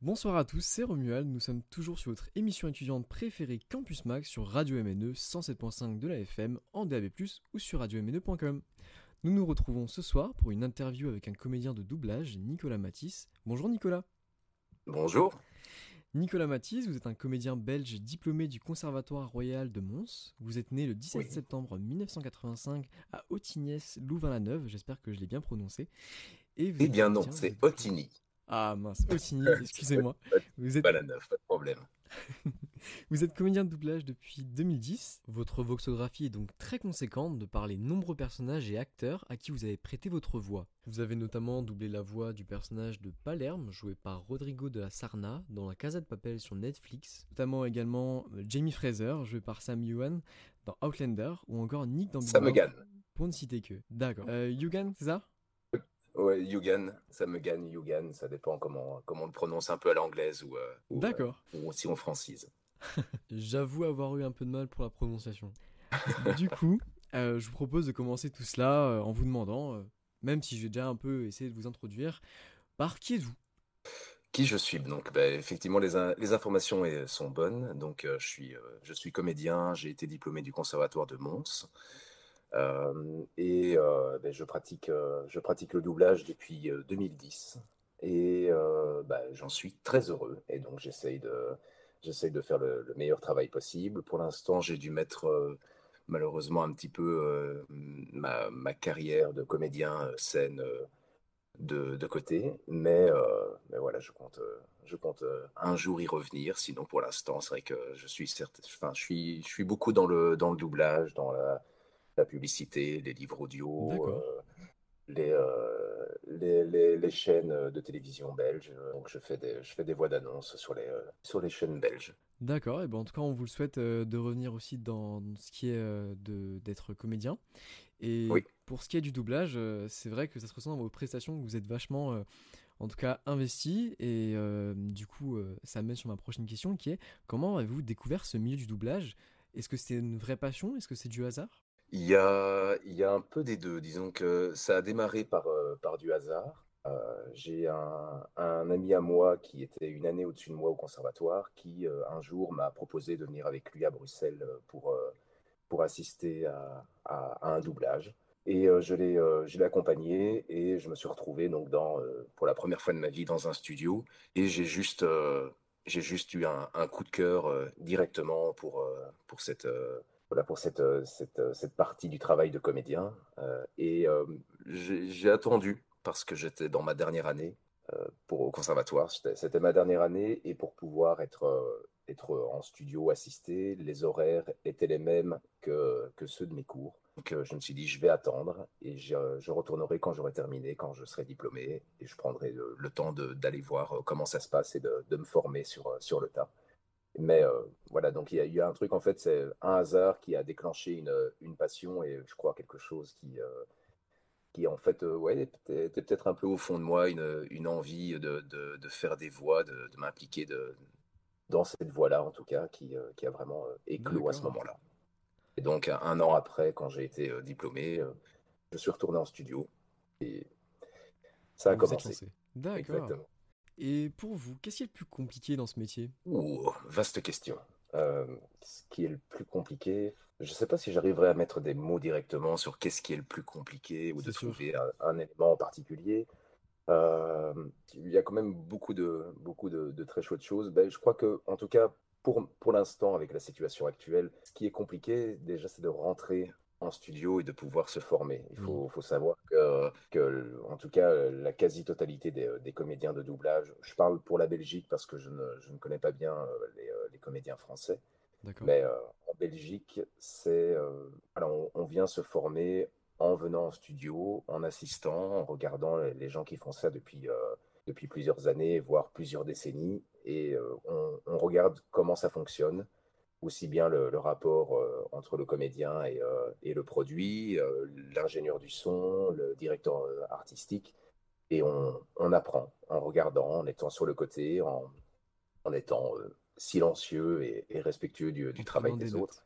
Bonsoir à tous, c'est Romuald, nous sommes toujours sur votre émission étudiante préférée Campus Max sur Radio MNE 107.5 de la FM, en DAB+, ou sur radiomne.com. Nous nous retrouvons ce soir pour une interview avec un comédien de doublage, Nicolas Matisse. Bonjour Nicolas. Bonjour. Nicolas Matisse, vous êtes un comédien belge diplômé du Conservatoire Royal de Mons. Vous êtes né le 17 Oui. septembre 1985 à Otignès, Louvain-la-Neuve, j'espère que je l'ai bien prononcé. Et vous Eh bien non, c'est Otigny, Ah mince, excusez-moi. Vous êtes pas la neuf, pas de problème. Vous êtes comédien de doublage depuis 2010. Votre voxographie est donc très conséquente de par les nombreux personnages et acteurs à qui vous avez prêté votre voix. Vous avez notamment doublé la voix du personnage de Palerme, joué par Rodrigo de la Sarna, dans La Casa de Papel sur Netflix. Notamment également euh, Jamie Fraser, joué par Sam Ewan, dans Outlander, ou encore Nick dans Big Sam Mouth, Egan. Pour ne citer que. D'accord. Euh, Yugan, c'est ça? Ouais, Yugan, ça me gagne, Yugan, ça dépend comment, comment on le prononce un peu à l'anglaise ou, euh, ou, D'accord. euh, ou si on francise. J'avoue avoir eu un peu de mal pour la prononciation. du coup, euh, je vous propose de commencer tout cela en vous demandant, même si j'ai déjà un peu essayé de vous introduire, par qui êtes-vous? Qui je suis? Donc, bah, effectivement, les, in- les informations sont bonnes. Donc, je suis, je suis comédien, j'ai été diplômé du Conservatoire de Mons. Euh, et euh, bah, je pratique, euh, je pratique le doublage depuis euh, 2010. Et bah, j'en suis très heureux. Et donc, j'essaye de, de faire le, le meilleur travail possible. Pour l'instant, j'ai dû mettre malheureusement un petit peu ma, ma carrière de comédien scène de, de côté. Mais, mais voilà, je compte, je compte un jour y revenir. Sinon, pour l'instant, c'est vrai que je suis je suis, je suis beaucoup dans le, dans le doublage, dans la, la publicité, les livres audio, euh, les, euh, les, les, les chaînes de télévision belges. Donc, je fais des, je fais des voix d'annonce sur les, euh, sur les chaînes belges. D'accord, et ben en tout cas, on vous le souhaite euh, de revenir aussi dans ce qui est euh, d'être comédien. Et Oui. pour ce qui est du doublage, euh, c'est vrai que ça se ressent dans vos prestations, que vous êtes vachement, en tout cas, investi. Et du coup, ça mène sur ma prochaine question qui est comment avez-vous découvert ce milieu du doublage? Est-ce que c'était une vraie passion? Est-ce que c'est du hasard? Il y a, il y a un peu des deux. Disons que ça a démarré par, euh, par du hasard. Euh, j'ai un, un ami à moi qui était une année au-dessus de moi au conservatoire qui, euh, un jour, m'a proposé de venir avec lui à Bruxelles pour, pour assister à, un doublage. Et je l'ai accompagné et je me suis retrouvé donc dans, pour la première fois de ma vie dans un studio. Et j'ai juste, j'ai juste eu un, un coup de cœur directement pour, pour cette, voilà, pour cette, euh, cette, euh, cette partie du travail de comédien. Euh, et j'ai attendu parce que j'étais dans ma dernière année au conservatoire. C'était ma dernière année et pour pouvoir être, être en studio assisté, les horaires étaient les mêmes que, que ceux de mes cours. Donc je me suis dit, je vais attendre et je, retournerai quand j'aurai terminé, quand je serai diplômé et je prendrai le, le temps d'aller voir comment ça se passe et de, de me former sur, sur le tas. Mais euh, voilà, donc il y a, il y a un truc, en fait, c'est un hasard qui a déclenché une, une passion et je crois quelque chose qui, euh, qui en fait, euh, ouais, était, peut-être un peu au fond de moi, une, une envie de, de, de faire des voix, de, de m'impliquer dans cette voie-là, en tout cas, qui, qui a vraiment éclos à ce moment-là. Et donc, un, an après, quand j'ai été diplômé, je suis retourné en studio et ça a Vous commencé. D'accord. Exactement. Et pour vous, qu'est-ce qui est le plus compliqué dans ce métier? Ouh, vaste question. Euh, ce qui est le plus compliqué, je ne sais pas si j'arriverai à mettre des mots directement sur qu'est-ce qui est le plus compliqué ou de sûr. trouver un, un élément en particulier. Euh, il y a quand même beaucoup de, beaucoup de, de très chouettes choses. Ben, je crois que, en tout cas, pour, pour l'instant, avec la situation actuelle, ce qui est compliqué, déjà, c'est de rentrer en studio et de pouvoir se former. Il faut, faut savoir que, que, en tout cas, la quasi-totalité des, des comédiens de doublage, je parle pour la Belgique parce que je ne, je ne connais pas bien euh, les, euh, les comédiens français, mais euh, en Belgique, c'est, euh, alors on, on vient se former en venant en studio, en assistant, en regardant les, gens qui font ça depuis, euh, depuis plusieurs années, voire plusieurs décennies, et on, on regarde comment ça fonctionne, aussi bien le, le rapport entre le comédien et, euh, et le produit, euh, l'ingénieur du son, le directeur euh, artistique, et on, on apprend en regardant, en étant sur le côté, en, en étant silencieux et, et respectueux du, du travail des des autres.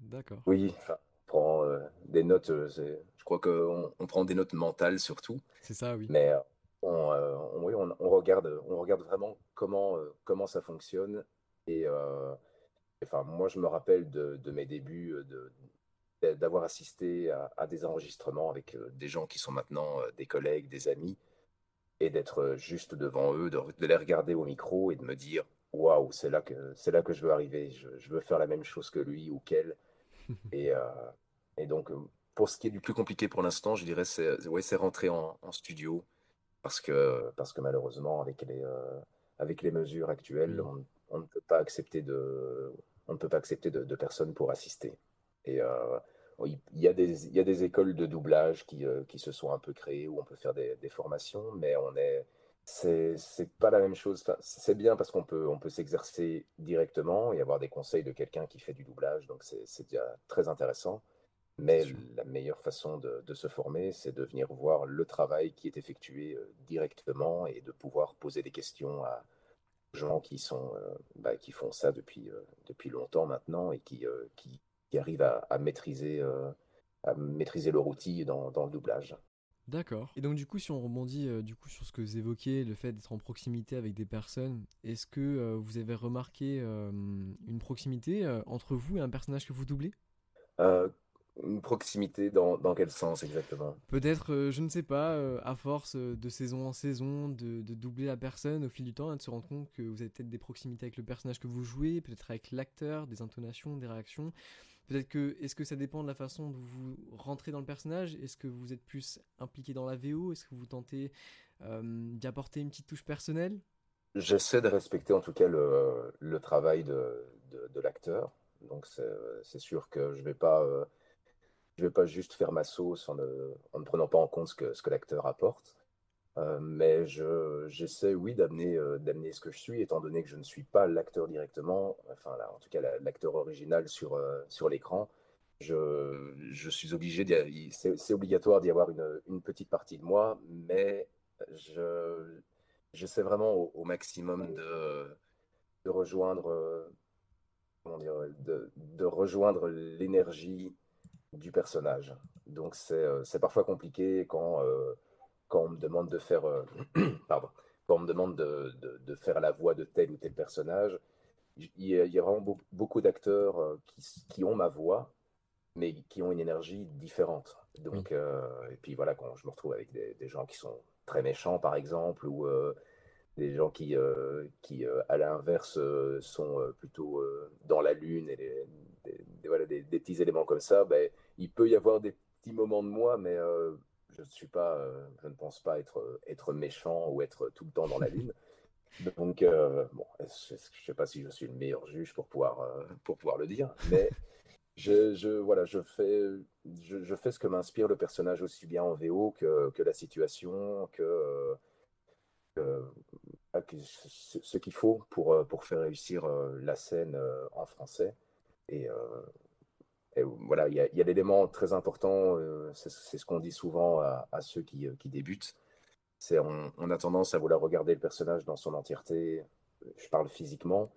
D'accord. Oui, enfin, on prend euh, des notes, euh, je crois qu'on on prend des notes mentales surtout, C'est ça, oui. mais, euh, on, on, on, regarde, on regarde vraiment comment, comment ça fonctionne. Et enfin, moi, je me rappelle de, de mes débuts de, d'avoir assisté à, des enregistrements avec euh, des gens qui sont maintenant euh, des collègues, des amis, et d'être euh, juste devant eux, de, les regarder au micro et de me dire waouh, c'est là que là que je veux arriver, je, veux faire la même chose que lui ou qu'elle. et, et, donc, pour ce qui est du plus compliqué pour l'instant, je dirais c'est ouais, rentrer en, studio parce que parce que malheureusement avec les avec les mesures actuelles, on, ne peut pas accepter de on ne peut pas accepter de personnes pour assister. Et euh, il y, a des, il y a des écoles de doublage qui, euh, qui, se sont un peu créées où on peut faire des, formations, mais on est c'est pas la même chose. c'est bien parce qu'on peut, on peut s'exercer directement et avoir des conseils de quelqu'un qui fait du doublage, donc c'est déjà très intéressant. Mais la meilleure façon de, de se former, c'est de venir voir le travail qui est effectué euh, directement et de pouvoir poser des questions à gens qui, sont, bah, qui font ça depuis, depuis longtemps maintenant et qui, qui, qui arrive à, maîtriser, euh, à maîtriser leur outil dans, dans le doublage. D'accord. Et donc du coup, si on rebondit euh, du coup sur ce que vous évoquiez, le fait d'être en proximité avec des personnes, est-ce que euh, vous avez remarqué une proximité entre vous et un personnage que vous doublez? Une proximité dans, dans, quel sens exactement? Peut-être, je ne sais pas, à force de saison en saison, de, de, doubler la personne au fil du temps, de se rendre compte que vous avez peut-être des proximités avec le personnage que vous jouez, peut-être avec l'acteur, des intonations, des réactions. Peut-être que, est-ce que ça dépend de la façon dont vous rentrez dans le personnage? Est-ce que vous êtes plus impliqué dans la VO Est-ce que vous tentez euh, d'y apporter une petite touche personnelle? J'essaie de respecter en tout cas le, le travail de, de, l'acteur. Donc c'est sûr que je ne vais, pas, euh, je vais pas juste faire ma sauce en ne, en ne prenant pas en compte ce que, l'acteur apporte. Euh, mais j'essaie, oui, d'amener euh, ce que je suis, étant donné que je ne suis pas l'acteur directement, enfin, là, en tout cas, l'acteur original sur, euh, sur l'écran. Je, je, suis obligé, c'est obligatoire d'y avoir une, une, petite partie de moi, mais je j'essaie vraiment au, maximum de, de rejoindre, dire, de, de rejoindre l'énergie du personnage. Donc c'est parfois compliqué quand quand on me demande de faire, euh, pardon, quand on me demande de, de, faire la voix de tel ou tel personnage, il y a, il y a vraiment beaucoup, d'acteurs euh, qui, qui, ont ma voix, mais qui ont une énergie différente. Donc, euh, et puis voilà, quand je me retrouve avec des, des gens qui sont très méchants, par exemple, ou des gens qui, qui à l'inverse, sont plutôt dans la lune et des, voilà, des, petits éléments comme ça, ben, il peut y avoir des petits moments de moi, mais je ne suis pas, euh, je ne pense pas être, être méchant ou être tout le temps dans la lune. Donc, euh, bon, je ne sais pas si je suis le meilleur juge pour pouvoir, euh, pour pouvoir le dire, mais je, je, voilà, je, fais, je fais ce que m'inspire le personnage aussi bien en VO que, que la situation, que, que ce qu'il faut pour, pour faire réussir la scène en français. Et, voilà, il y a, l'élément très important, euh, c'est ce qu'on dit souvent à, ceux qui, euh, qui débutent, c'est on, a tendance à vouloir regarder le personnage dans son entièreté, je parle physiquement,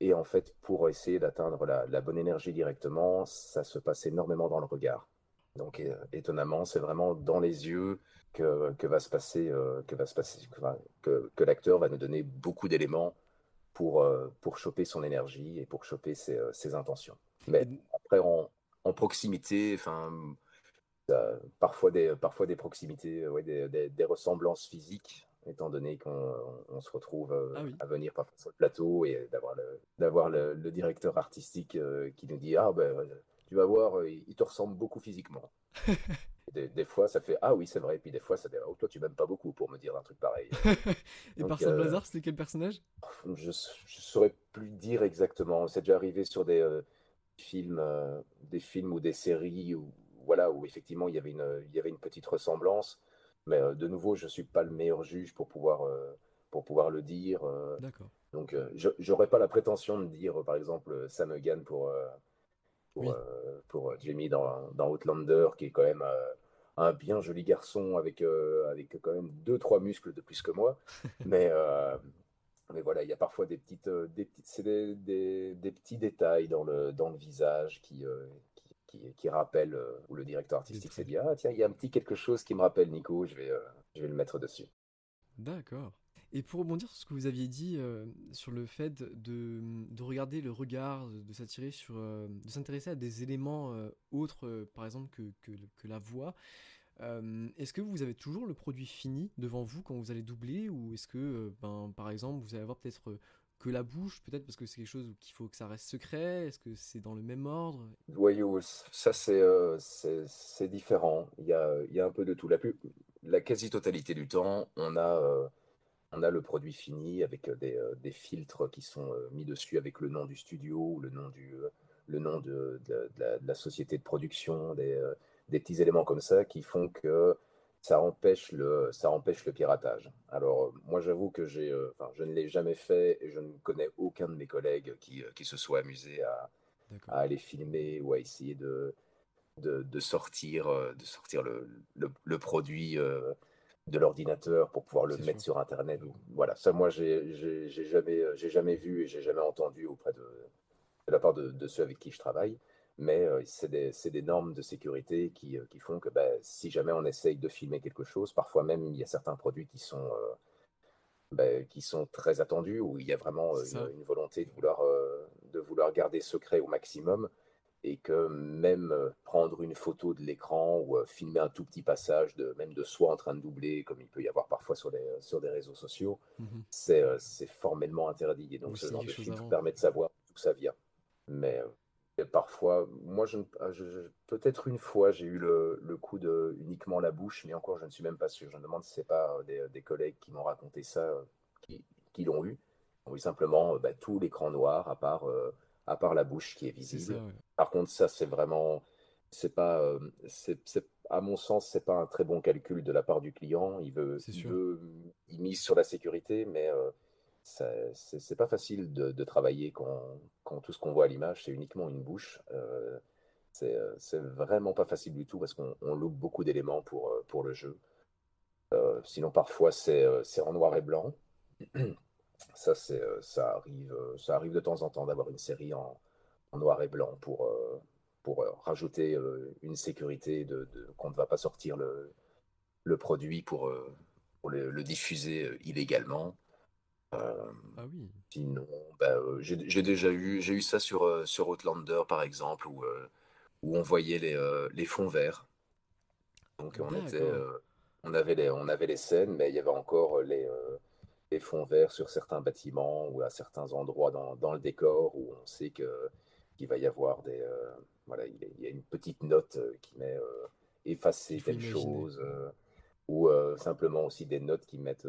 et en fait, pour essayer d'atteindre la, bonne énergie directement, ça se passe énormément dans le regard. Donc, étonnamment, c'est vraiment dans les yeux que, va se passer, euh, que, va se passer que l'acteur va nous donner beaucoup d'éléments pour, pour choper son énergie et pour choper ses, ses intentions. Mais après, on, en proximité, enfin, parfois, des, parfois des proximités, ouais, des, des, ressemblances physiques, étant donné qu'on se retrouve euh, ah à venir parfois sur le plateau et d'avoir le, d'avoir le, directeur artistique euh, qui nous dit Ah, ben, tu vas voir, euh, il te ressemble beaucoup physiquement. des, fois, ça fait Ah oui, c'est vrai. Et puis des fois, ça fait Oh, toi, tu m'aimes pas beaucoup pour me dire un truc pareil. et par simple hasard, c'était quel personnage? Je ne saurais plus dire exactement. C'est déjà arrivé sur des films, euh, des films ou des séries où, voilà, où effectivement il y, avait une, il y avait une petite ressemblance. Mais euh, de nouveau, je ne suis pas le meilleur juge pour pouvoir, euh, pour pouvoir le dire. D'accord. Donc, je n'aurais pas la prétention de dire, par exemple, Sam Egan pour, pour, pour, Jamie dans, dans, Outlander, qui est quand même un bien joli garçon avec, avec quand même deux, trois muscles de plus que moi. Mais, mais voilà, il y a parfois des petites, euh, des c'est des, des, petits détails dans le, dans le visage qui, euh, qui, qui, rappellent, euh, où le directeur artistique s'est dit, ah tiens, il y a un petit quelque chose qui me rappelle Nico, je vais, je vais le mettre dessus. D'accord. Et pour rebondir sur ce que vous aviez dit euh, sur le fait de, de regarder le regard, de euh, s'intéresser à des éléments euh, autres, par exemple que, que, la voix, est-ce que vous avez toujours le produit fini devant vous quand vous allez doubler, ou est-ce que, ben, par exemple, vous allez avoir peut-être que la bouche, peut-être parce que c'est quelque chose qu'il faut que ça reste secret, est-ce que c'est dans le même ordre? Voyou, ça c'est euh, différent. Il y a, y a un peu de tout. La quasi-totalité du temps, on a, on a le produit fini avec euh, des, euh, des filtres qui sont euh, mis dessus avec le nom du studio ou le nom du, le nom de, de- de la, de la société de production, des, des petits éléments comme ça qui font que ça empêche le, ça empêche le piratage. Alors, moi, j'avoue que j'ai, euh, enfin, je ne l'ai jamais fait et je ne connais aucun de mes collègues qui, qui se soit amusé à, à aller filmer ou à essayer de, de, de sortir, de sortir le, le, le produit euh, de l'ordinateur pour pouvoir le sûr. mettre sur Internet. Voilà, ça, moi, j'ai jamais, euh, jamais vu et j'ai jamais entendu auprès de, de la part de, de ceux avec qui je travaille. Mais euh, c'est des, des normes de sécurité qui, euh, qui font que ben, si jamais on essaye de filmer quelque chose, parfois même il y a certains produits qui sont, euh, ben, qui sont très attendus, où il y a vraiment euh, une, une volonté de vouloir, de vouloir garder secret au maximum, et que même euh, prendre une photo de l'écran ou euh, filmer un tout petit passage, de, même de soi en train de doubler, comme il peut y avoir parfois sur, les, sur des réseaux sociaux, Mhm. c'est euh, c'est formellement interdit. Et donc Ou ce genre de filtre permet de savoir d'où ça vient. Mais parfois, moi, je, ah, je- je- peut-être une fois, j'ai eu le, le coup de uniquement la bouche, mais encore, je ne suis même pas sûr. Je me demande si c'est pas des, des collègues qui m'ont raconté ça, qui, qui l'ont eu. Oui, simplement, euh, bah, tout l'écran noir, à part, euh, à part la bouche qui est ça, visible. ouais. Par contre, ça, c'est vraiment, c'est pas, euh, c'est, à mon sens, c'est pas un très bon calcul de la part du client. Il veut, il sûr. veut, il mise sur la sécurité, mais euh, c'est pas facile de, de travailler quand, quand tout ce qu'on voit à l'image, c'est uniquement une bouche. Euh, c'est euh, vraiment pas facile du tout parce qu'on on loupe beaucoup d'éléments pour, euh, pour le jeu. Sinon, parfois, c'est en noir et blanc. Ça, c'est, euh, ça arrive, euh, ça arrive de temps en temps d'avoir une série en, en noir et blanc pour, euh, pour rajouter une sécurité de, de- qu'on ne va pas sortir le, le produit pour, pour le, le diffuser illégalement. Euh, Ah oui. sinon, bah, j'ai déjà eu, j'ai eu ça sur, sur Outlander, par exemple, où, où on voyait les, les fonds verts. Donc, on était, on avait les, on avait les scènes, mais il y avait encore les, fonds verts sur certains bâtiments ou à certains endroits dans, dans le décor où on sait que, qu'il va y avoir des, euh, voilà, il y a une petite note euh, qui met euh, effacer telle imaginer. chose, euh, ou simplement aussi des notes qui mettent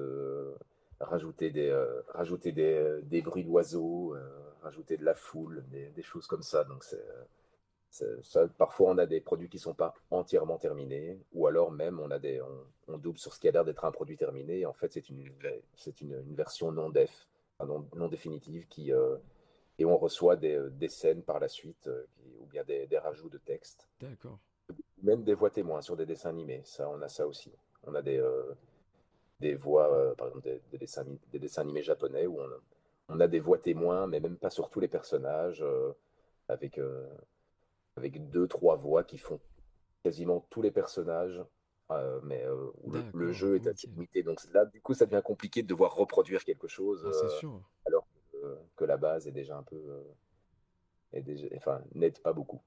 rajouter des, rajouter des, des bruits d'oiseaux, rajouter de la foule, des, des choses comme ça. Donc c'est- ça, parfois on a des produits qui sont pas entièrement terminés, ou alors même on a des, on, on double sur ce qui a l'air d'être un produit terminé, et en fait c'est une, c'est une, une version non def, non, non définitive qui, euh, et on reçoit des, euh, des scènes par la suite, euh, ou bien des, des rajouts de texte, D'accord. même des voix témoins sur des dessins animés. Ça, on a ça aussi. On a des, euh, des voix, par exemple des, des dessins, des dessins animés japonais où on, on a des voix témoins, mais même pas sur tous les personnages, avec, avec deux, trois voix qui font quasiment tous les personnages, euh, mais euh, le, jeu est Ok. assez limité. Donc là, du coup, ça devient compliqué de devoir reproduire quelque chose Ah, euh, sûr. alors que, la base est déjà un peu, est déjà, enfin, n'aide pas beaucoup.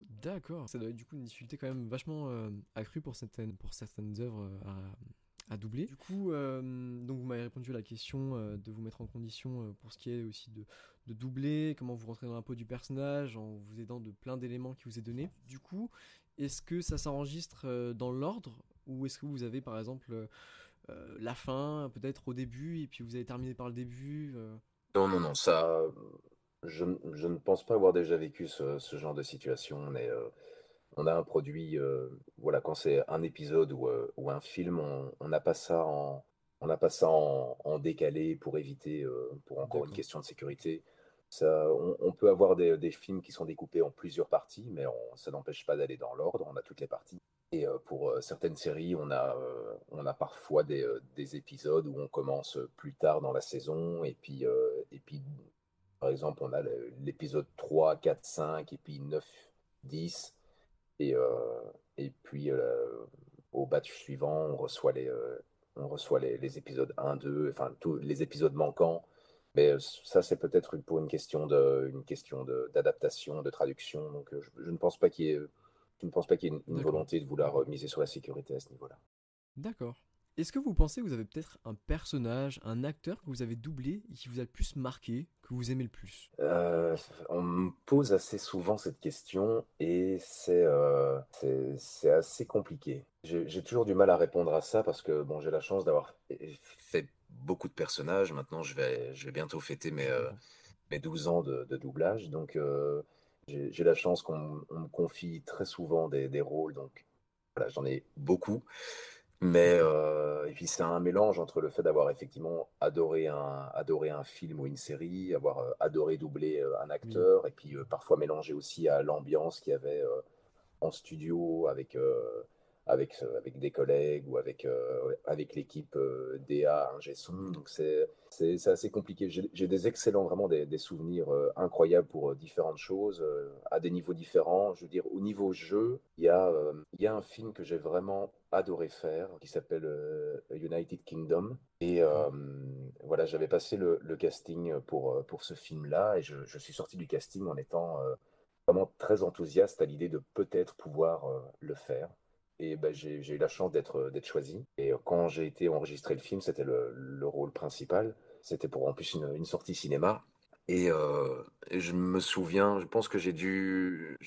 D'accord. Ça doit être du coup une difficulté quand même vachement euh, accrue pour certaines, pour certaines œuvres à, à doubler. Du coup, euh, donc vous m'avez répondu à la question euh, de vous mettre en condition pour ce qui est aussi de, de doubler, comment vous rentrez dans la peau du personnage en vous aidant de plein d'éléments qui vous est donné. Du coup, est-ce que ça s'enregistre euh, dans l'ordre? Ou est-ce que vous avez par exemple euh, euh, la fin peut-être au début et puis vous avez terminé par le début euh, Non, non, non, ça, je, je ne pense pas avoir déjà vécu ce, ce genre de situation. On est, euh, on a un produit, voilà, quand c'est un épisode ou, ou un film, on n'a pas ça en, on n'a pas ça en, en décalé pour éviter, euh, pour encore une question de sécurité. On, peut avoir des, films qui sont découpés en plusieurs parties, mais ça n'empêche pas d'aller dans l'ordre. On a toutes les parties. Et euh, pour euh, certaines séries, on a, euh, parfois des, des épisodes où on commence plus tard dans la saison, et puis, par exemple, on a l'épisode 3, 4, 5, et puis 9, 10. Et, puis, au batch suivant, on reçoit les, on reçoit les, épisodes 1, 2, enfin tous les épisodes manquants. Mais ça, c'est peut-être pour une question de, une question d'adaptation, de, traduction. Donc, je, ne pense pas qu'il y ait, je ne pense pas qu'il y ait une volonté de vouloir miser sur la sécurité à ce niveau-là. D'accord. Est-ce que vous pensez que vous avez peut-être un personnage, un acteur que vous avez doublé et qui vous a le plus marqué, que vous aimez le plus? Euh, On me pose assez souvent cette question et c'est euh, c'est assez compliqué. J'ai toujours du mal à répondre à ça parce que bon, j'ai la chance d'avoir fait beaucoup de personnages. Maintenant, je vais, je vais bientôt fêter mes, euh, mes 12 ans de, doublage. Donc, j'ai la chance qu'on me confie très souvent des, des rôles. Donc, voilà, j'en ai beaucoup. Mais euh, et puis c'est un mélange entre le fait d'avoir effectivement adoré un, adoré un film ou une série, avoir euh, adoré doubler euh, un acteur, et puis parfois mélanger aussi à l'ambiance qu'il y avait en studio avec avec, avec des collègues ou avec, euh, avec l'équipe euh, DA, un son. Donc c'est assez compliqué. J'ai des excellents, vraiment des, des souvenirs euh, incroyables pour différentes choses, à des niveaux différents. Je veux dire, au niveau jeu, il y, a, il y a un film que j'ai vraiment adoré faire qui s'appelle United Kingdom. Et voilà, j'avais passé le, le, casting pour, pour ce film-là et je, je, suis sorti du casting en étant vraiment très enthousiaste à l'idée de peut-être pouvoir le faire. Et ben, j'ai eu la chance d'être choisi. Et quand j'ai été enregistrer le film, c'était le, le, rôle principal. C'était pour en plus une, sortie cinéma. Et, euh, et, je me souviens, je pense que j'ai dû,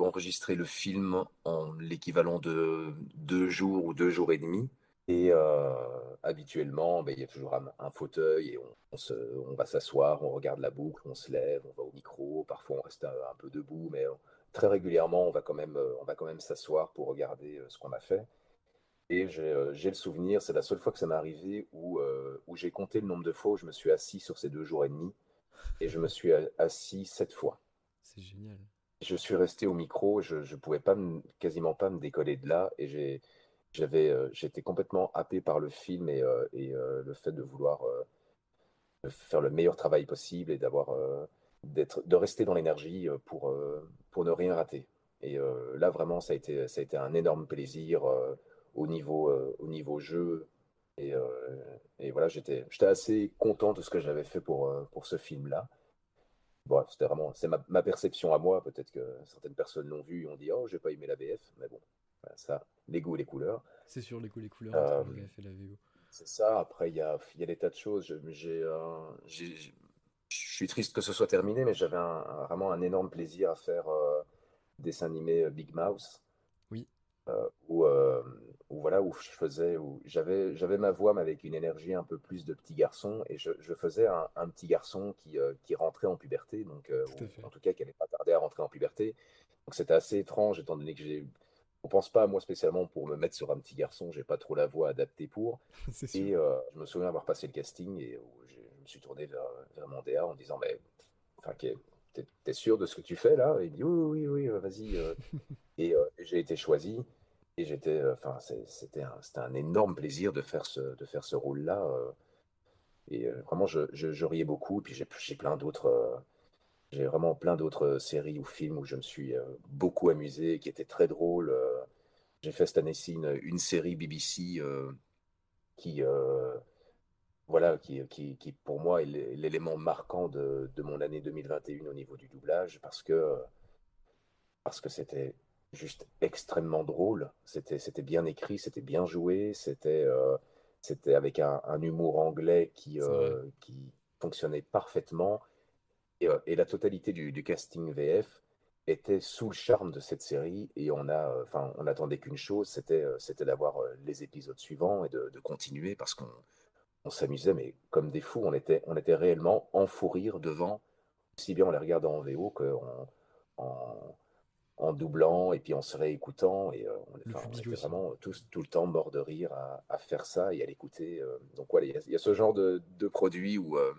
enregistrer le film en l'équivalent de deux jours ou deux jours et demi. Et euh, habituellement, ben, il y a toujours un, fauteuil et on, va s'asseoir, on regarde la boucle, on se lève, on va au micro. Parfois, on reste un peu debout, mais très régulièrement, on va quand même, euh, on va quand même s'asseoir pour regarder euh, ce qu'on a fait. Et euh, j'ai le souvenir, c'est la seule fois que ça m'est arrivé où, où j'ai compté le nombre de fois où je me suis assis sur ces deux jours et demi. Et je me suis assis sept fois. C'est génial. Je suis resté au micro, je ne pouvais pas quasiment pas me décoller de là. Et j'avais, j'étais complètement happé par le film et, et le fait de vouloir faire le meilleur travail possible et d'avoir de rester dans l'énergie euh, pour, euh, pour ne rien rater. Et euh, là, vraiment, ça a été, ça a été un énorme plaisir au, niveau, au niveau jeu. Et, et voilà, j'étais assez content de ce que j'avais fait pour, pour ce film-là. Bon, c'était vraiment, c'est ma, ma, perception à moi. Peut-être que certaines personnes l'ont vu et ont dit Oh, j'ai pas aimé la BF. Mais bon, ça, les goûts et les couleurs. C'est sûr, les goûts et les couleurs entre la BF et la VO. C'est ça. Après, il y a, y a des tas de choses. J'ai je suis triste que ce soit terminé, mais j'avais vraiment un énorme plaisir à faire euh, dessin animé euh, Big Mouse. Oui. Euh, où, voilà, où je faisais, où j'avais, j'avais ma voix, mais avec une énergie un peu plus de petit garçon, et je, je faisais un, petit garçon qui, qui rentrait en puberté, donc en tout cas qui n'allait pas tarder à rentrer en puberté. Donc c'était assez étrange, étant donné que j'ai on pense pas à moi spécialement pour me mettre sur un petit garçon, j'ai pas trop la voix adaptée pour. et je me souviens avoir passé le casting et me suis tourné vers, vers mon DA en disant, mais enfin, t'es sûr de ce que tu fais là? Il dit, oui, oui, oui, euh, vas-y. Euh. Euh, et j'ai été choisi. Et j'étais, enfin, c'était un, un, énorme plaisir de faire ce, de faire ce rôle-là. et vraiment, je, je, riais beaucoup. Et puis j'ai plein d'autres, j'ai vraiment plein d'autres séries ou films où je me suis beaucoup amusé, qui étaient très drôles. j'ai fait cette année-ci une, une, série BBC qui, voilà, qui, qui, qui, pour moi est l'élément marquant de, de, mon année 2021 au niveau du doublage, parce que parce que c'était juste extrêmement drôle, c'était c'était bien écrit, c'était bien joué, c'était euh, c'était avec un, un, humour anglais qui, euh, qui fonctionnait parfaitement, et, euh, et la totalité du, du, casting VF était sous le charme de cette série, et on a, enfin, on attendait qu'une chose, c'était c'était d'avoir les épisodes suivants et de, de continuer, parce qu'on on s'amusait, mais comme des fous, on était, on était réellement en fou rire devant, si bien on les regardait en VO qu'en en, en, doublant et puis en se réécoutant. Et euh, on, était vraiment tous, tout le temps mort de rire à, faire ça et à l'écouter. Euh. donc voilà, il y, a ce genre de, de produit où, euh,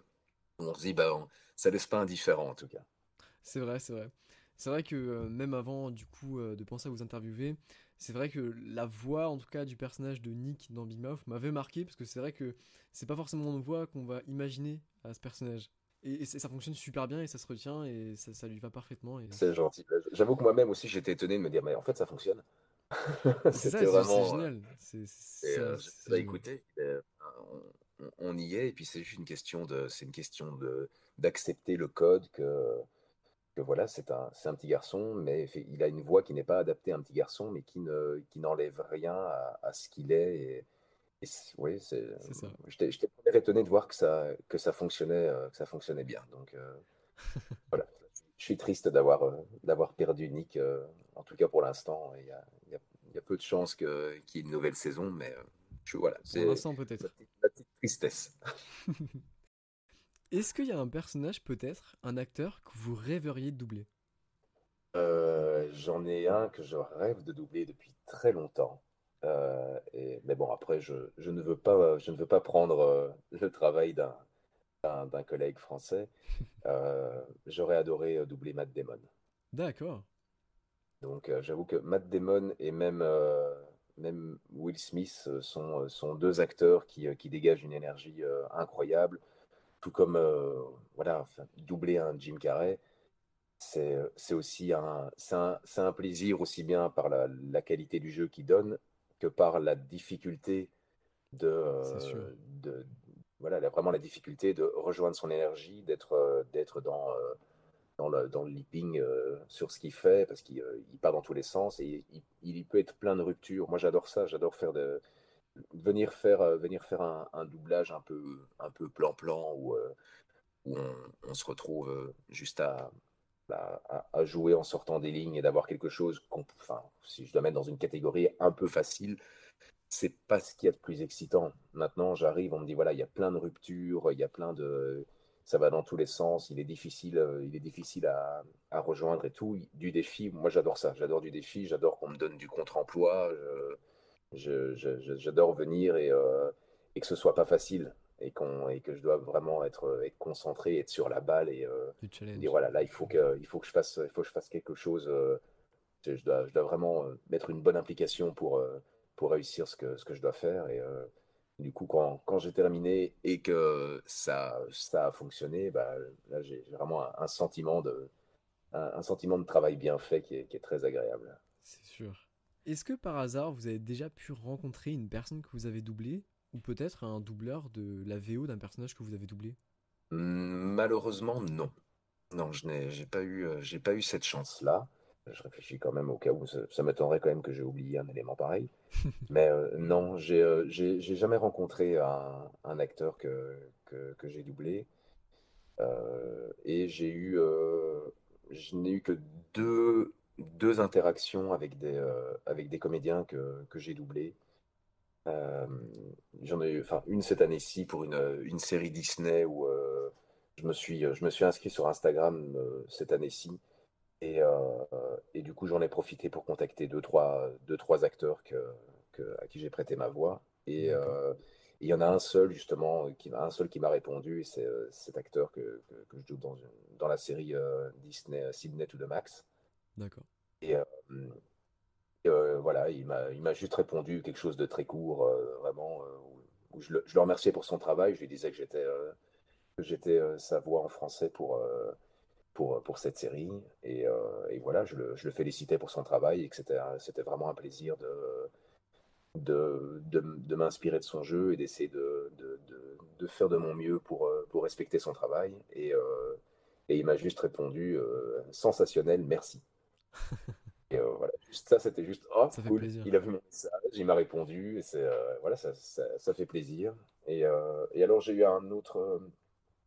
on se dit, bah, ça laisse pas indifférent en tout cas. C'est vrai, c'est vrai. C'est vrai que même avant du coup de penser à vous interviewer, c'est vrai que la voix, en tout cas, du personnage de Nick dans Big Mouth m'avait marqué parce que c'est vrai que c'est pas forcément une voix qu'on va imaginer à ce personnage. Et, ça fonctionne super bien et ça se retient et ça, lui va parfaitement. C'est gentil. J'avoue que moi-même aussi j'étais étonné de me dire mais en fait ça fonctionne. C'est ça, C'était c'est c'est génial. C'est Et, ça, euh, c'est bah, génial. écoutez, euh, on, on y est, et puis c'est juste une question de, c'est une question de d'accepter le code que, que voilà, c'est un, c'est un petit garçon, mais il a une voix qui n'est pas adaptée à un petit garçon, mais qui ne, qui n'enlève rien à, à ce qu'il est. Et, et oui, c'est, C'est ça. j'étais, j'étais étonné de voir que ça, que ça fonctionnait, euh, que ça fonctionnait bien. Donc euh, voilà, je suis triste d'avoir, euh, d'avoir perdu Nick, euh, en tout cas pour l'instant. Il y a, il y a- il y a peu de chances que, qu'il y ait une nouvelle saison, mais euh, je, voilà, Pour c'est l'instant, petite, ma petite tristesse. Est-ce qu'il y a un personnage, peut-être, un acteur que vous rêveriez de doubler? Euh, j'en ai un que je rêve de doubler depuis très longtemps. Euh, et, mais bon, après, je, je ne veux pas, je ne veux pas prendre euh, le travail d'un d'un- d'un collègue français. J'aurais adoré doubler Matt Damon. D'accord. Donc, j'avoue que Matt Damon et même, même Will Smith sont, sont deux acteurs qui, qui dégagent une énergie incroyable. Tout comme, euh, voilà, enfin, doubler un Jim Carrey. C'est, c'est aussi un, un, plaisir aussi bien par la, la qualité du jeu qu'il donne que par la difficulté de, euh, de voilà, la- vraiment la difficulté de rejoindre son énergie, d'être euh, d'être dans, euh, dans le, dans le leaping euh, sur ce qu'il fait, parce qu'il euh, il part dans tous les sens et il, il- il peut être plein de ruptures. Moi, j'adore ça, j'adore faire de, venir faire, euh, venir faire un, doublage un peu, un peu plan-plan où, euh, on, se retrouve euh, juste à, à, jouer en sortant des lignes et d'avoir quelque chose si je dois mettre dans une catégorie un peu facile, c'est pas ce qu'il y a de plus excitant. Maintenant, j'arrive, on me dit voilà, il y a plein de ruptures, il y a plein de, ça va dans tous les sens, il est difficile, il est difficile à, à rejoindre et tout. Du défi, moi j'adore ça, j'adore du défi, j'adore qu'on me donne du contre-emploi, j'adore venir et, euh, et que ce soit pas facile et, qu'on, et que je dois vraiment être, être concentré, être sur la balle et euh, dire challenge. voilà, là il faut que, il faut que je fasse, il faut que je fasse quelque chose. euh, je, dois, je dois vraiment euh, mettre une bonne implication pour, euh, pour réussir ce que, ce que je dois faire. Et euh, du coup, quand, quand j'ai terminé et que ça, ça a fonctionné, bah, là j'ai j'ai vraiment un, un sentiment de, un, un sentiment de travail bien fait qui est, qui est très agréable. C'est sûr. Est-ce que par hasard, vous avez déjà pu rencontrer une personne que vous avez doublée, ou peut-être un doubleur de la VO d'un personnage que vous avez doublé? Malheureusement, non. Non, je n'ai, j'ai pas eu, euh, j'ai pas eu cette chance-là. Je réfléchis quand même au cas où ça, ça m'étonnerait quand même que j'ai oublié un élément pareil. Mais euh, non, j'ai euh, j'ai j'ai jamais rencontré un, un acteur que, que, que j'ai doublé. Euh, et j'ai eu, je n'ai eu que deux, deux interactions avec des, euh, avec des comédiens que, que j'ai doublés. Euh, j'en ai eu, enfin, une cette année-ci pour une, une série Disney où euh, je me suis, je me suis inscrit sur Instagram euh, cette année-ci. Et, euh, et du coup, j'en ai profité pour contacter deux, trois, deux, trois acteurs que, que- à qui j'ai prêté ma voix. Et euh, il y en a un seul, justement, qui m'a, un seul qui m'a répondu, et c'est euh, cet acteur que, que, que je double dans, dans la série euh, Disney euh, Sydney to the Max. D'accord. Et euh, euh, voilà, il m'a, juste répondu quelque chose de très court, euh, vraiment, où, je le, je le remerciais pour son travail. Je lui disais que j'étais j'étais sa voix en français pour, pour, pour cette série. Et, voilà, je le, je le félicitais pour son travail et que c'était, vraiment un plaisir de, de, de, m'inspirer de son jeu et d'essayer de, de, faire de mon mieux pour, pour respecter son travail. Et, et il m'a juste répondu sensationnel, merci. Et euh, voilà, juste ça, c'était juste, oh, Ça cool, il a vu mon message, il m'a répondu, et c'est, euh, voilà, ça, ça, ça fait plaisir. Et, euh, et alors, j'ai eu un autre,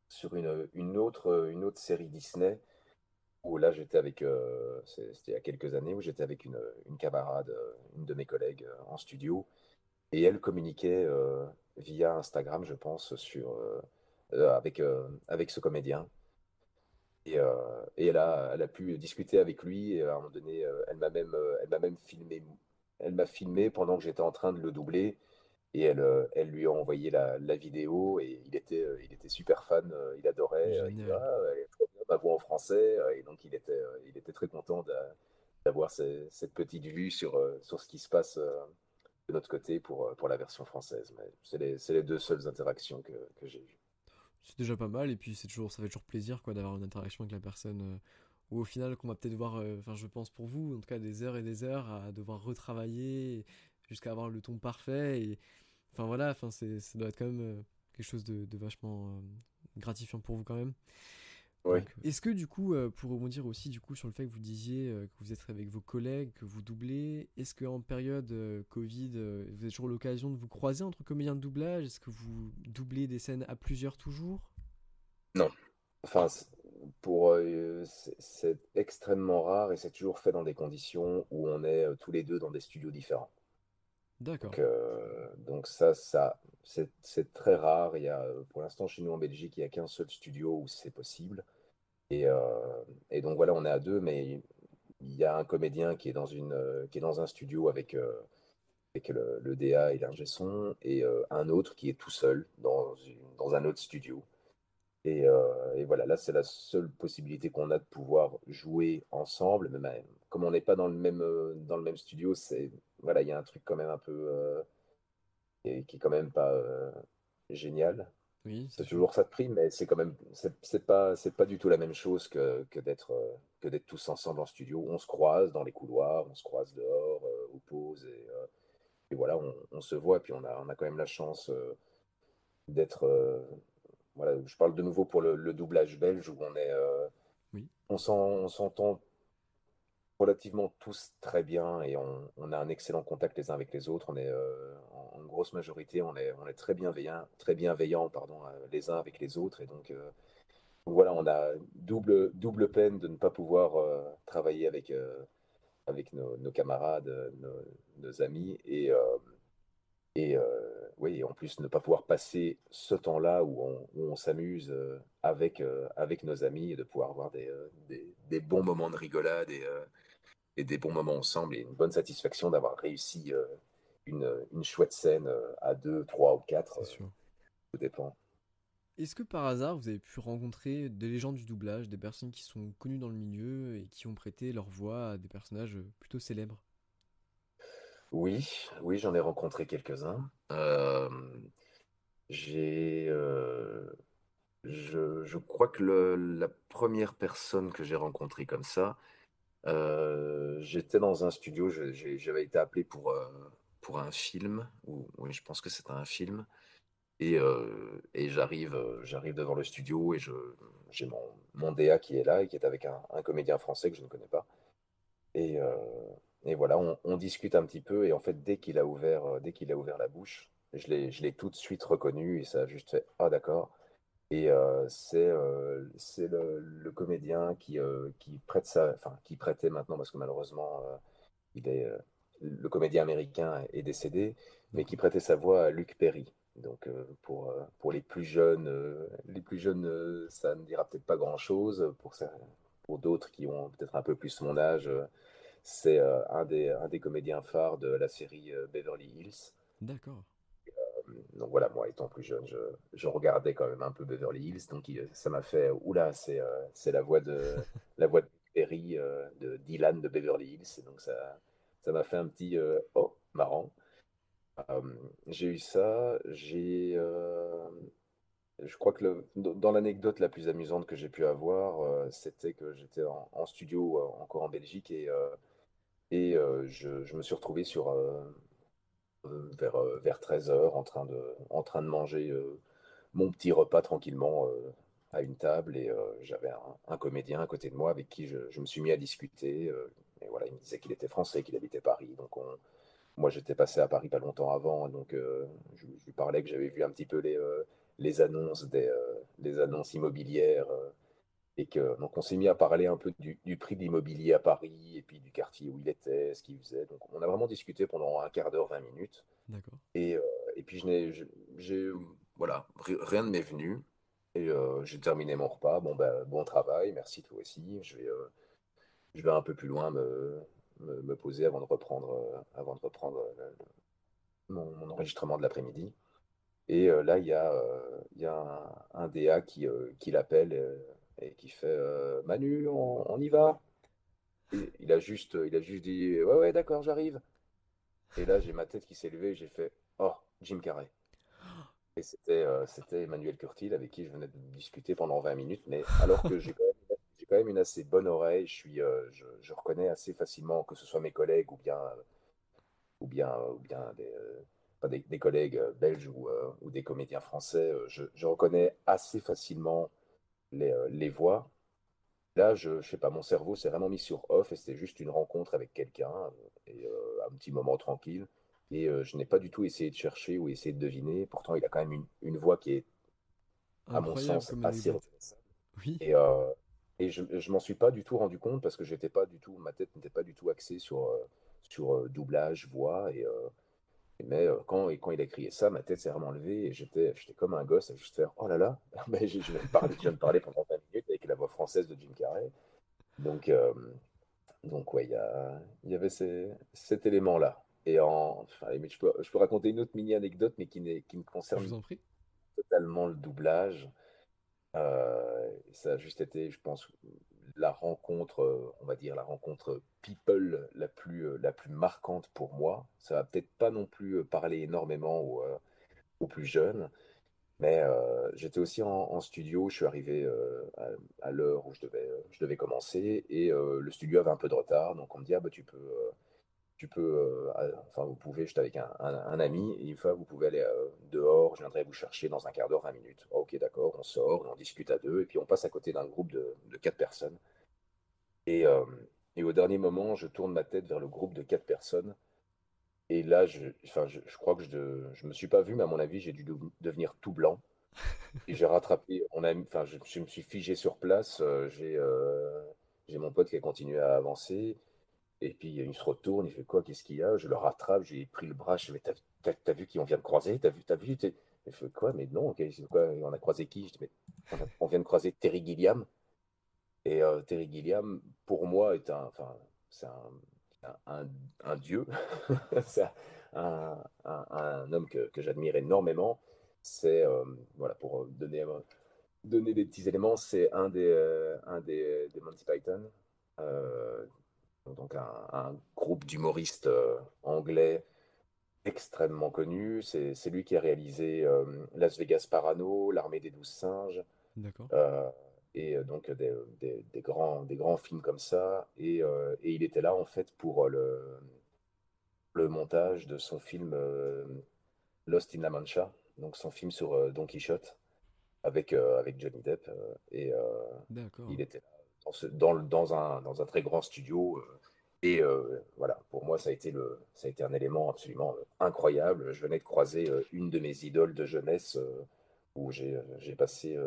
sur une, une autre, une autre série Disney, où là, j'étais avec, c'était il y a quelques années, où j'étais avec une, une camarade, une de mes collègues en studio, et elle communiquait via Instagram, je pense, sur, avec, avec ce comédien. Et, euh, et elle a, elle a pu discuter avec lui. Et à un moment donné, euh, elle m'a même, euh, elle m'a même filmé. Elle m'a filmé pendant que j'étais en train de le doubler. Et elle, elle lui a envoyé la, la vidéo. Et il était, il était super fan. il adorait. il ah, elle est trop bien ma voix en français. Et donc, il était, il était très content d'a- d'avoir ce- cette petite vue sur, sur ce qui se passe de notre côté pour, pour la version française. Mais c'est les, c'est les deux seules interactions que, que j'ai eues. C'est déjà pas mal, et puis c'est toujours, ça fait toujours plaisir quoi d'avoir une interaction avec la personne euh, ou au final qu'on va peut-être voir, euh, enfin je pense pour vous, en tout cas des heures et des heures à devoir retravailler jusqu'à avoir le ton parfait. Et enfin voilà, enfin c'est, ça doit être quand même euh, quelque chose de, de vachement gratifiant pour vous quand même. Est-ce que du coup, euh, pour rebondir aussi du coup sur le fait que vous disiez euh, que vous êtes avec vos collègues, que vous doublez, est-ce qu'en période euh, Covid, vous avez toujours l'occasion de vous croiser entre comédiens de doublage? Est-ce que vous doublez des scènes à plusieurs toujours? Non. Enfin, pour, euh, c'est c'est extrêmement rare et c'est toujours fait dans des conditions où on est euh, tous les deux dans des studios différents. D'accord, Donc, euh, donc ça, ça, c'est très rare. Il y a, euh, pour l'instant, chez nous en Belgique, il n'y a qu'un seul studio où c'est possible. Et, euh, et donc voilà, on est à deux, mais il y a un comédien qui est dans une, euh, qui est dans un studio avec, euh, avec le, DA et l'ingé et un autre qui est tout seul dans, dans un autre studio. Et, et voilà, là, c'est la seule possibilité qu'on a de pouvoir jouer ensemble. Mais même, comme on n'est pas dans le même, dans le même studio, c'est, voilà, il y a un truc quand même un peu, et qui est quand même pas euh, génial. oui, c'est toujours ça de prix, mais c'est quand même, c'est pas, c'est pas du tout la même chose que, que d'être euh, que d'être tous ensemble en studio. On se croise dans les couloirs, on se croise dehors, euh, aux pauses, et, euh, et voilà, on, on se voit, et puis on a, on a quand même la chance euh, d'être, voilà, je parle de nouveau pour le, le doublage belge où on est, Oui, on s'entend relativement tous très bien et on, a un excellent contact les uns avec les autres. On est euh, en, grosse majorité, on est, très bienveillants, très bienveillants, pardon, euh, les uns avec les autres. Et euh, donc voilà, on a double, double peine de ne pas pouvoir travailler avec, avec nos, camarades, nos, amis. Et, et en plus, ne pas pouvoir passer ce temps-là où on, s'amuse avec, avec nos amis et de pouvoir avoir des, des, bons moments de rigolade et des bons moments ensemble et une bonne satisfaction d'avoir réussi euh, une, une chouette scène euh, à deux, trois ou quatre, c'est euh, sûr. tout dépend. Est-ce que par hasard vous avez pu rencontrer des légendes du doublage, des personnes qui sont connues dans le milieu et qui ont prêté leur voix à des personnages plutôt célèbres? Oui, oui, j'en ai rencontré quelques-uns. Euh, j'ai, euh, je, je crois que le- la première personne que j'ai rencontrée comme ça, euh, j'étais dans un studio, j'avais été appelé pour, euh, pour un film, ou oui, je pense que c'était un film. Et, euh, et j'arrive, euh, devant le studio et j'ai mon, mon DA qui est là et qui est avec un, un comédien français que je ne connais pas. Et, euh, et voilà, on, on discute un petit peu et en fait, dès qu'il a ouvert, euh, a ouvert la bouche, je l'ai, je l'ai tout de suite reconnu et ça a juste fait, ah d'accord. Et c'est le, le comédien qui, qui prête sa, enfin, qui prêtait maintenant parce que malheureusement, il est, le comédien américain est décédé, mais qui prêtait sa voix à Luc Perry. Donc euh, pour, euh, pour les plus jeunes, euh, les plus jeunes, ça ne dira peut-être pas grand-chose. Pour ça, pour d'autres qui ont peut-être un peu plus mon âge, c'est un des, un des comédiens phares de la série Beverly Hills. D'accord. Donc voilà, moi étant plus jeune, je, regardais quand même un peu Beverly Hills, donc ça m'a fait, oula, c'est euh, c'est la voix de la voix de Perry, euh, de Dylan de Beverly Hills, donc ça ça m'a fait un petit euh, oh marrant. J'ai eu ça, j'ai, je crois que dans l'anecdote la plus amusante que j'ai pu avoir, c'était que j'étais en, studio encore en Belgique. Et et je, je me suis retrouvé sur vers, euh, vers 13 heures en train de, en train de manger euh, mon petit repas tranquillement euh, à une table et euh, j'avais un, comédien à côté de moi avec qui je, je me suis mis à discuter. euh, et voilà, il me disait qu'il était français, qu'il habitait Paris. Donc on- moi j'étais passé à Paris pas longtemps avant, donc euh, je, lui parlais que j'avais vu un petit peu les, euh, les annonces des, euh, les annonces immobilières euh, et que donc on s'est mis à parler un peu du, du prix de l'immobilier à Paris et puis du quartier où il était, ce qu'il faisait. Donc on a vraiment discuté pendant un quart d'heure, 20 minutes. D'accord. Et, euh, et puis je n'ai, j'ai, voilà, ri- rien ne m'est venu. Et euh, j'ai terminé mon repas. Bon, ben, bon travail, merci toi aussi. Je vais, euh, je vais un peu plus loin me, me, me poser avant de reprendre, avant de reprendre mon, mon enregistrement de l'après-midi. Et là, il y a, il y a un, un DA qui, qui l'appelle et qui fait euh, Manu, on, y va? Il a juste, il a juste dit Ouais, ouais, d'accord, j'arrive. Et là, j'ai ma tête qui s'est levée, j'ai fait Oh, Jim Carrey. Et c'était euh, c'était Emmanuel Curtil avec qui je venais de discuter pendant 20 minutes, mais alors que j'ai quand même, une assez bonne oreille. Je, suis, je, je, reconnais assez facilement, que ce soit mes collègues ou bien, ou bien, ou bien des, des, collègues belges ou, ou, des comédiens français, je reconnais assez facilement les, les voix. Là, je, ne sais pas, mon cerveau s'est vraiment mis sur off et c'était juste une rencontre avec quelqu'un et euh, un petit moment tranquille. Et euh, je n'ai pas du tout essayé de chercher ou essayé de deviner. Pourtant, il a quand même une, une voix qui est, à mon sens, assez reconnaissable. Oui. Et, euh, et je, je m'en suis pas du tout rendu compte parce que j'étais pas du tout, ma tête n'était pas du tout axée sur, sur doublage, voix et mais euh, quand, quand il a crié ça, ma tête s'est vraiment levée et j'étais, j'étais comme un gosse à juste faire Oh là là, mais je, viens de parler, je viens de parler pendant 20 minutes avec la voix française de Jim Carrey. Donc, euh, donc ouais, il y, a, y avait ces, cet élément-là. Et en, enfin, je, peux, je peux raconter une autre mini-anecdote, mais qui, n'est, qui me concerne totalement le doublage. Euh, ça a juste été, je pense, la rencontre, euh, on va dire, la rencontre people la plus, euh, la plus marquante pour moi. Ça va peut-être pas non plus euh, parler énormément aux, plus jeunes, mais j'étais aussi en, studio. Je suis arrivé à, l'heure où je devais, je devais commencer et le studio avait un peu de retard. Donc on me dit, ah, bah, tu peux tu peux, enfin, vous pouvez, j'étais avec un, un, ami, et une fois, vous pouvez aller dehors, je viendrai vous chercher dans un quart d'heure, 20 minutes. ok, d'accord, on sort, on discute à deux, et puis on passe à côté d'un groupe de, quatre personnes. Et, et, au dernier moment, je tourne ma tête vers le groupe de quatre personnes, et là, je, enfin, je, je crois que je ne me suis pas vu, mais à mon avis, j'ai dû devenir tout blanc. Et j'ai rattrapé, on a, enfin, je, je, me suis figé sur place, j'ai j'ai mon pote qui a continué à avancer. Et puis il se retourne, il fait quoi Qu'est-ce qu'il y a? Je le rattrape, j'ai pris le bras, je dis Mais t'as vu qui on vient de croiser? T'as vu T'as vu? Il fait quoi? Mais non, quoi? On a croisé qui? Je dis Mais on, vient de croiser Terry Gilliam. Et euh, Terry Gilliam, pour moi, est un, enfin, c'est un, un, dieu. c'est un, homme que, que j'admire énormément. C'est, euh, voilà, pour donner, donner des petits éléments, c'est un des, euh, un des, des Monty Python donc un, groupe d'humoristes euh, anglais extrêmement connu. C'est lui qui a réalisé euh, Las Vegas Parano, L'Armée des Douze Singes. Euh, et donc des, des, grands, des grands films comme ça. Et, et, il était là en fait pour le, le montage de son film Lost in La Mancha, donc son film sur Don Quichotte avec, avec Johnny Depp. et il était là dans, un, très grand studio. Euh, et euh, voilà, pour moi, ça a, été un élément absolument euh, incroyable. Je venais de croiser une de mes idoles de jeunesse où j'ai passé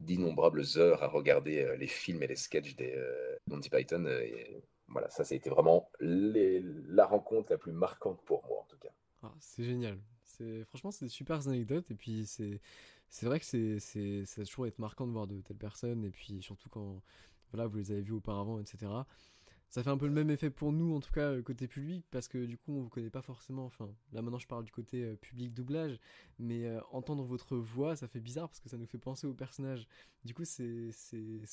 d'innombrables heures à regarder les films et les sketchs des Monty Python. Et voilà, ça, ça a été vraiment la rencontre la plus marquante pour moi, en tout cas. Ah, c'est génial. Franchement, c'est des super anecdotes. Et puis, c'est vrai que c'est ça a toujours été marquant de voir de telles personnes. Et puis, surtout quand voilà, vous les avez vus auparavant, etc. Ça fait un peu le même effet pour nous, en tout cas, côté public, parce que du coup, on vous connaît pas forcément. Enfin, là maintenant, je parle du côté euh, public doublage, mais euh, entendre votre voix, ça fait bizarre parce que ça nous fait penser au personnage. Du coup, c'est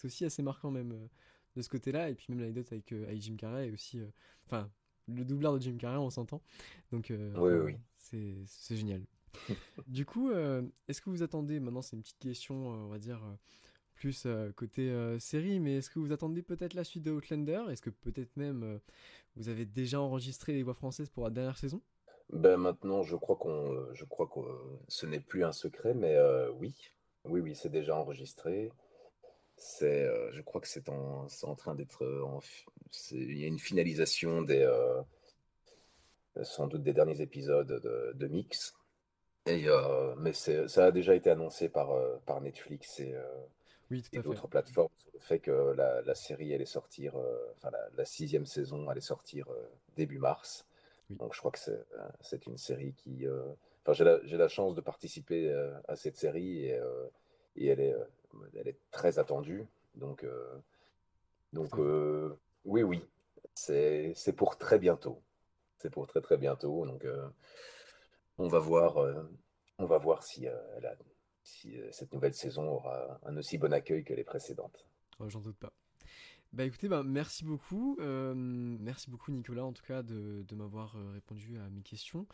aussi assez marquant, même euh, de ce côté-là. Et puis, même l'anecdote avec, avec, Jim Carrey aussi. Enfin, le doubleur de Jim Carrey, on s'entend. Donc, oui, oui. c'est génial. du coup, est-ce que vous attendez, maintenant, c'est une petite question, on va dire plus euh, côté euh, série, mais est-ce que vous attendez peut-être la suite de Outlander? Est-ce que peut-être même euh, vous avez déjà enregistré les voix françaises pour la dernière saison? Ben maintenant, je crois qu'on, je crois que ce n'est plus un secret, mais oui, oui, oui, c'est déjà enregistré. C'est, je crois que c'est en, en train d'être, il y a une finalisation des, sans doute des derniers épisodes de, Mix. Et, mais ça a déjà été annoncé par, par Netflix et et d'autres plateformes le fait que la, série allait sortir, euh, enfin la, sixième saison allait sortir euh, début mars. Donc je crois que c'est euh, une série qui... Enfin j'ai la, la, chance de participer à cette série et, et elle, est, elle est très attendue. Donc, donc oui, oui, c'est pour très bientôt. C'est pour très très bientôt. Donc on va voir, on va voir si elle a si euh, cette nouvelle saison aura un aussi bon accueil que les précédentes. Oh, J'en doute pas. Bah écoutez, bah, merci beaucoup. Euh, merci beaucoup Nicolas en tout cas de, de m'avoir euh, répondu à mes questions.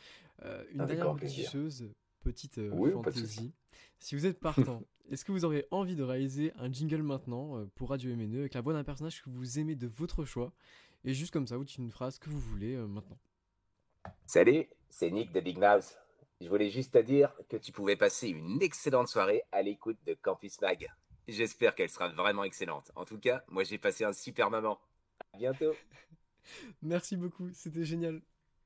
une dernière petite chose petite fantaisie. Si vous êtes partant, est-ce que vous auriez envie de réaliser un jingle maintenant pour Radio MNE avec la voix d'un personnage que vous aimez de votre choix? Et juste comme ça, vous dites une phrase que vous voulez maintenant. Salut, c'est Nick de Big Mouse. Je voulais juste te dire que tu pouvais passer une excellente soirée à l'écoute de Campus Mag. J'espère qu'elle sera vraiment excellente. En tout cas, moi j'ai passé un super moment. À bientôt. Merci beaucoup, c'était génial.